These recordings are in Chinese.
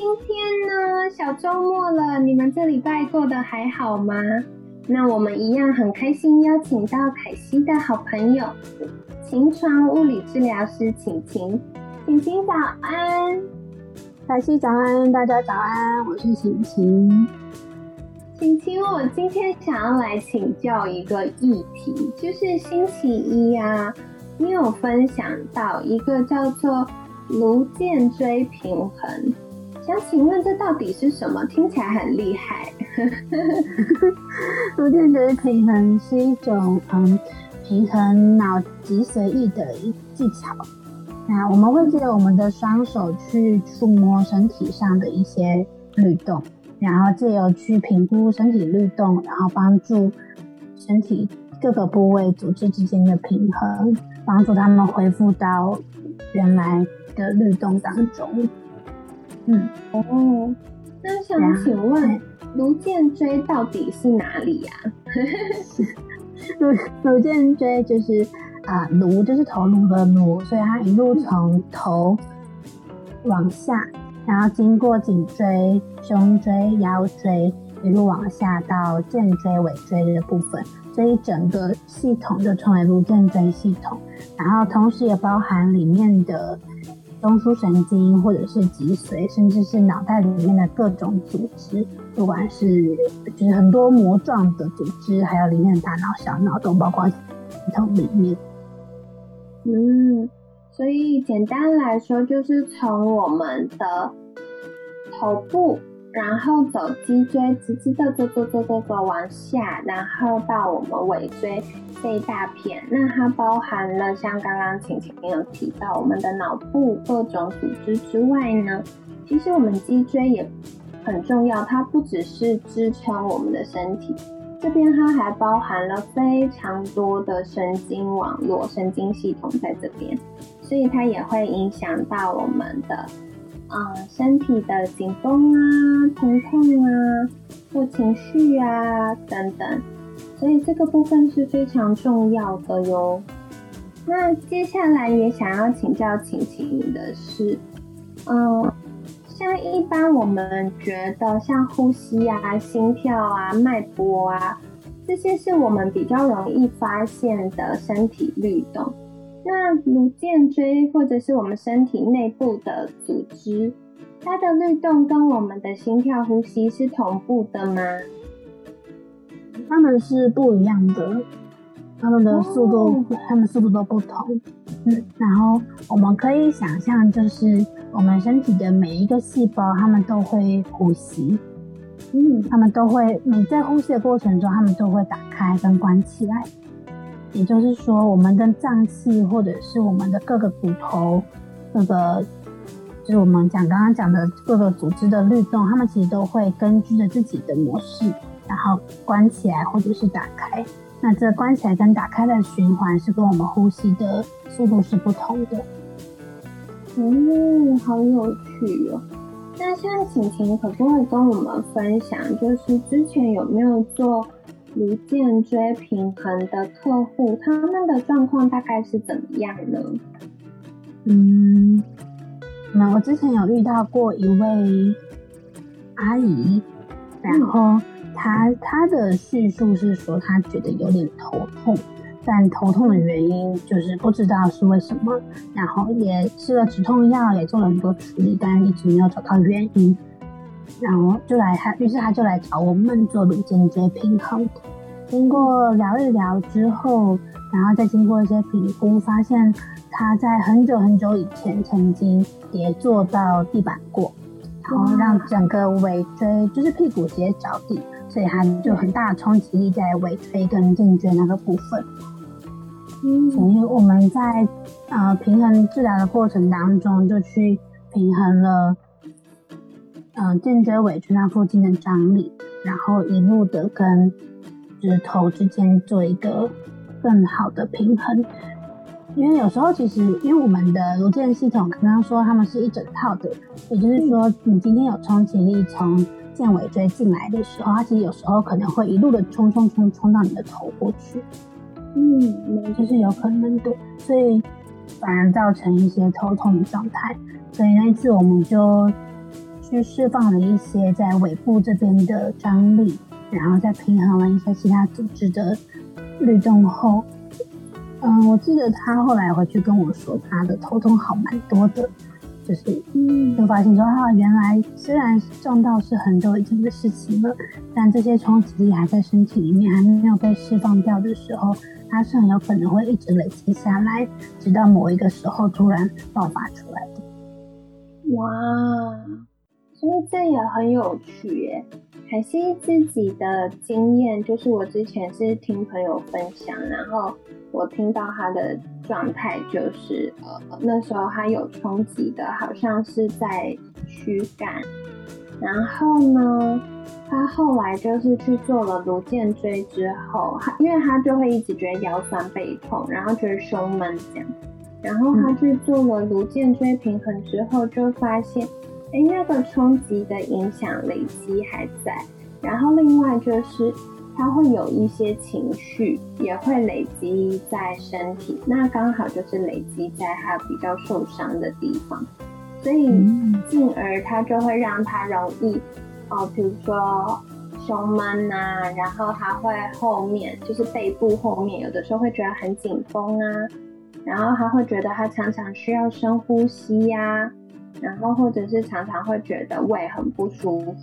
今天呢，小周末了，你们这礼拜过得还好吗？那我们一样很开心，邀请到凯西的好朋友，晴床物理治疗师晴晴。晴晴早安，凯西早安，大家早安，我是晴晴。晴晴，我今天想要来请教一个议题，就是星期一啊，你有分享到一个叫做颅颈椎平衡。想请问这到底是什么？听起来很厉害。颅颈椎平衡是一种嗯平衡脑脊髓液的一技巧。那我们会借由我们的双手去触摸身体上的一些律动，然后借由去评估身体律动，然后帮助身体各个部位组织之间的平衡，帮助他们恢复到原来的律动当中。嗯哦，那想请问颅颈椎到底是哪里呀？颅颅颈椎就是啊，颅就是头颅的颅，所以它一路从头往下，然后经过颈椎、胸椎、腰椎，一路往下到肩椎、尾椎的部分，所以整个系统就称为颅颈椎系统。然后同时也包含里面的。中枢神经，或者是脊髓，甚至是脑袋里面的各种组织，不管是就是很多膜状的组织，还有里面的大脑、小脑，都包括系统里面。嗯，所以简单来说，就是从我们的头部。然后走脊椎，直直的走走走走走往下，然后到我们尾椎这一大片。那它包含了像刚刚晴晴有提到我们的脑部各种组织之外呢，其实我们脊椎也很重要。它不只是支撑我们的身体，这边它还包含了非常多的神经网络、神经系统在这边，所以它也会影响到我们的。啊，身体的紧绷啊、疼痛啊，或情绪啊等等，所以这个部分是非常重要的哟。那接下来也想要请教晴晴的是，嗯，像一般我们觉得像呼吸啊、心跳啊、脉搏啊，这些是我们比较容易发现的身体律动。那颅颈椎或者是我们身体内部的组织，它的律动跟我们的心跳、呼吸是同步的吗？它们是不一样的，它们的速度，它们速度都不同。嗯，然后我们可以想象，就是我们身体的每一个细胞，它们都会呼吸。嗯，它们都会每在呼吸的过程中，它们都会打开跟关起来。也就是说，我们的脏器或者是我们的各个骨头，各个就是我们讲刚刚讲的各个组织的律动，它们其实都会根据着自己的模式，然后关起来或者是打开。那这关起来跟打开的循环是跟我们呼吸的速度是不同的。嗯，好有趣哦。那现在晴晴可不可以跟我们分享，就是之前有没有做？颅颈椎平衡的客户，他们的状况大概是怎么样呢？嗯，那我之前有遇到过一位阿姨，然后她她的叙述是说，她觉得有点头痛，但头痛的原因就是不知道是为什么，然后也吃了止痛药，也做了很多处理，但一直没有找到原因。然后就来他，于是他就来找我们做颅颈椎平衡。经过聊一聊之后，然后再经过一些评估，发现他在很久很久以前曾经跌坐到地板过，然后让整个尾椎就是屁股直接着地，所以他就很大的冲击力在尾椎跟颈椎那个部分。嗯，所以我们在呃平衡治疗的过程当中，就去平衡了。嗯，颈椎尾椎那附近的张力，然后一路的跟指头之间做一个更好的平衡。因为有时候其实，因为我们的颅健系统刚刚说他们是一整套的，也就是说，你今天有冲击力从剑尾椎进来的时候，它其实有时候可能会一路的冲冲冲冲到你的头过去，嗯，就是有可能的，所以反而造成一些头痛的状态。所以那一次我们就去释放了一些在尾部这边的张力，然后再平衡了一些其他组织的律动后。嗯，我记得他后来回去跟我说，他的头痛好蛮多的，就是嗯，就发现说啊，原来虽然撞到是很久以前的事情了，但这些冲击力还在身体里面还没有被释放掉的时候，它是很有可能会一直累积下来，直到某一个时候突然爆发出来的。哇，所以这也很有趣耶。凯西自己的经验就是，我之前是听朋友分享，然后。我听到他的状态就是，呃，那时候他有冲击的，好像是在躯干。然后呢，他后来就是去做了颅肩椎之后，他因为他就会一直觉得腰酸背痛，然后觉得胸闷这样。然后他去做了颅肩椎平衡之后，就发现，哎，那个冲击的影响累积还在。然后另外就是。他会有一些情绪，也会累积在身体，那刚好就是累积在他比较受伤的地方，所以进而他就会让他容易，哦，比如说胸闷啊，然后他会后面就是背部后面有的时候会觉得很紧绷啊，然后他会觉得他常常需要深呼吸呀，然后或者是常常会觉得胃很不舒服。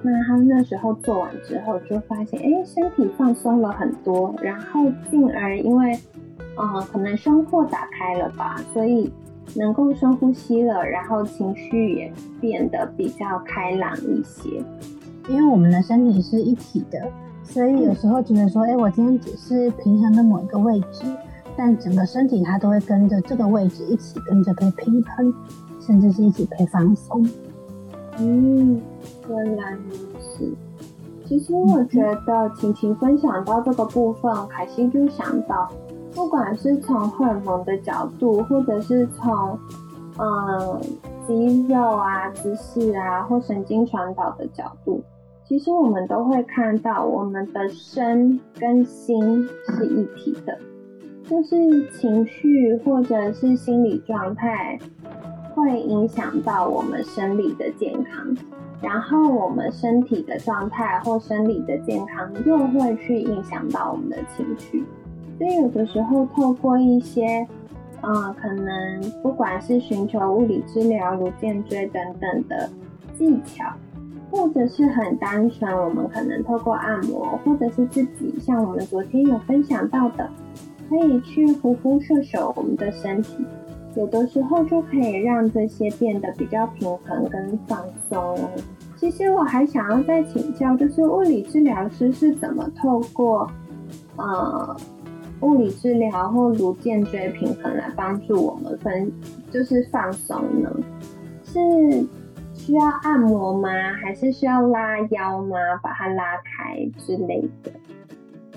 那他那时候做完之后，就发现，哎，身体放松了很多，然后进而因为，呃，可能胸廓打开了吧，所以能够深呼吸了，然后情绪也变得比较开朗一些。因为我们的身体是一体的，所以有时候觉得说，哎，我今天只是平衡的某一个位置，但整个身体它都会跟着这个位置一起跟着被平衡，甚至是一起陪放松。嗯。原来如此。其实我觉得晴晴分享到这个部分，凯西就想到，不管是从荷尔蒙的角度，或者是从嗯肌肉啊、姿势啊或神经传导的角度，其实我们都会看到，我们的身跟心是一体的，就是情绪或者是心理状态会影响到我们生理的健康。然后我们身体的状态或生理的健康又会去影响到我们的情绪，所以有的时候透过一些，嗯，可能不管是寻求物理治疗、如肩椎等等的技巧，或者是很单纯，我们可能透过按摩，或者是自己像我们昨天有分享到的，可以去呼呼秀秀我们的身体。有的时候就可以让这些变得比较平衡跟放松。其实我还想要再请教，就是物理治疗师是怎么透过呃物理治疗或颅颈椎平衡来帮助我们分就是放松呢？是需要按摩吗？还是需要拉腰吗？把它拉开之类的？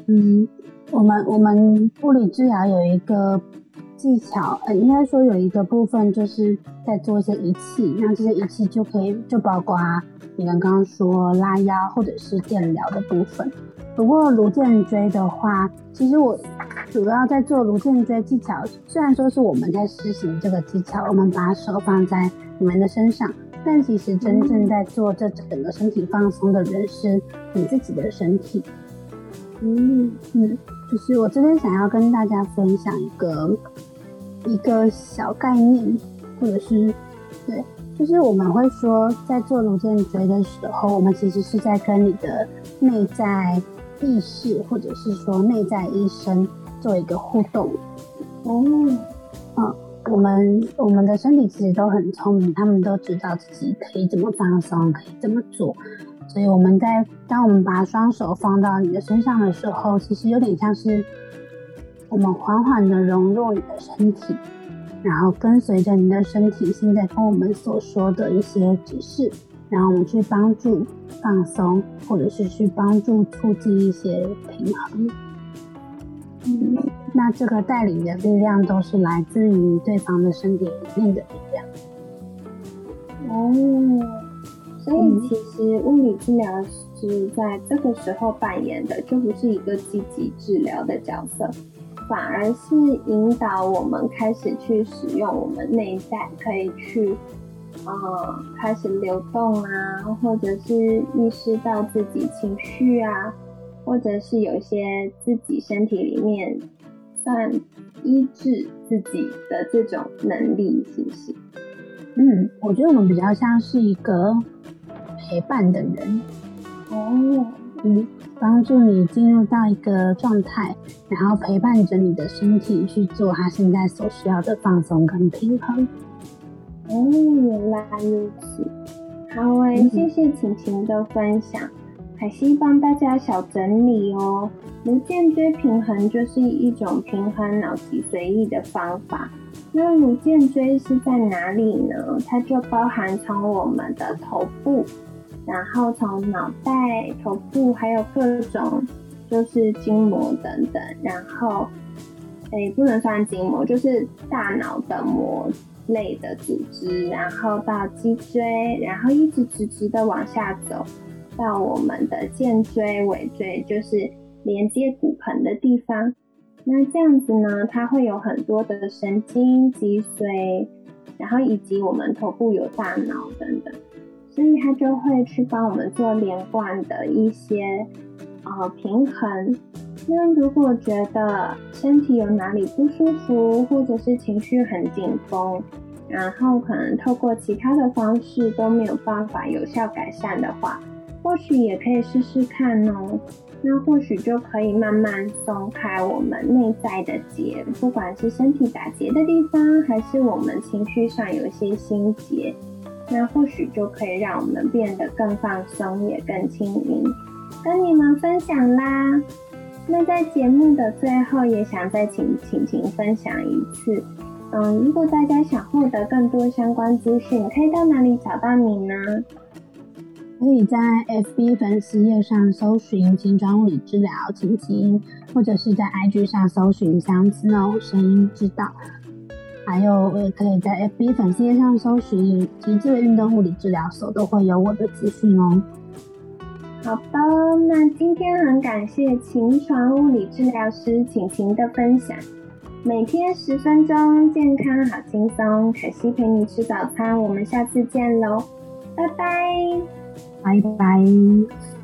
嗯，我们我们物理治疗有一个。技巧，呃，应该说有一个部分就是在做一些仪器，那这些仪器就可以就包括你刚刚说拉腰或者是电疗的部分。不过颅颈椎的话，其实我主要在做颅颈椎技巧，虽然说是我们在实行这个技巧，我们把手放在你们的身上，但其实真正在做这整个身体放松的人是你自己的身体。嗯嗯，就是我这边想要跟大家分享一个。一个小概念，或者是对，就是我们会说，在做颅颈椎的时候，我们其实是在跟你的内在意识，或者是说内在医生做一个互动。哦，嗯，我们我们的身体其实都很聪明，他们都知道自己可以怎么放松，可以怎么做。所以我们在当我们把双手放到你的身上的时候，其实有点像是。我们缓缓的融入你的身体，然后跟随着你的身体现在跟我们所说的一些指示，然后我们去帮助放松，或者是去帮助促进一些平衡。嗯，那这个带领的力量都是来自于对方的身体里面的力量。哦，所以其实物理治疗师在这个时候扮演的就不是一个积极治疗的角色，反而是引导我们开始去使用我们内在，可以去。呃，开始流动啊，或者是意识到自己情绪啊，或者是有一些自己身体里面算医治自己的这种能力，是不是？嗯，我觉得我们比较像是一个陪伴的人哦，嗯，帮助你进入到一个状态，然后陪伴着你的身体去做他现在所需要的放松跟平衡。哦，原来如此。好诶，谢谢晴晴的分享。凯西帮大家小整理哦。颅间椎平衡就是一种平衡脑脊髓液的方法。那颅间椎是在哪里呢？它就包含从我们的头部，然后从脑袋、头部，还有各种就是筋膜等等，然后诶，不能算筋膜，就是大脑的膜。类的组织，然后到脊椎，然后一直直直的往下走，到我们的肩椎、尾椎，就是连接骨盆的地方。那这样子呢，它会有很多的神经、脊髓，然后以及我们头部有大脑等等，所以他就会去帮我们做连贯的一些呃平衡。那如果觉得身体有哪里不舒服，或者是情绪很紧绷，然后可能透过其他的方式都没有办法有效改善的话，或许也可以试试看哦。那或许就可以慢慢松开我们内在的结，不管是身体打结的地方，还是我们情绪上有一些心结，那或许就可以让我们变得更放松，也更轻盈。跟你们分享啦。那在节目的最后，也想再请晴晴分享一次。嗯，如果大家想获得更多相关资讯，可以到哪里找到你呢？可以在 FB 粉丝页上搜寻“精装物理治疗晴晴”，或者是在 IG 上搜寻“相思哦声音知道”。还有我，也可以在 FB 粉丝页上搜寻“极致运动物理治疗所”，都会有我的资讯哦。好的，那今天很感谢秦床物理治疗师晴晴的分享。每天十分钟，健康好轻松。可西陪你吃早餐，我们下次见喽，拜拜，拜拜。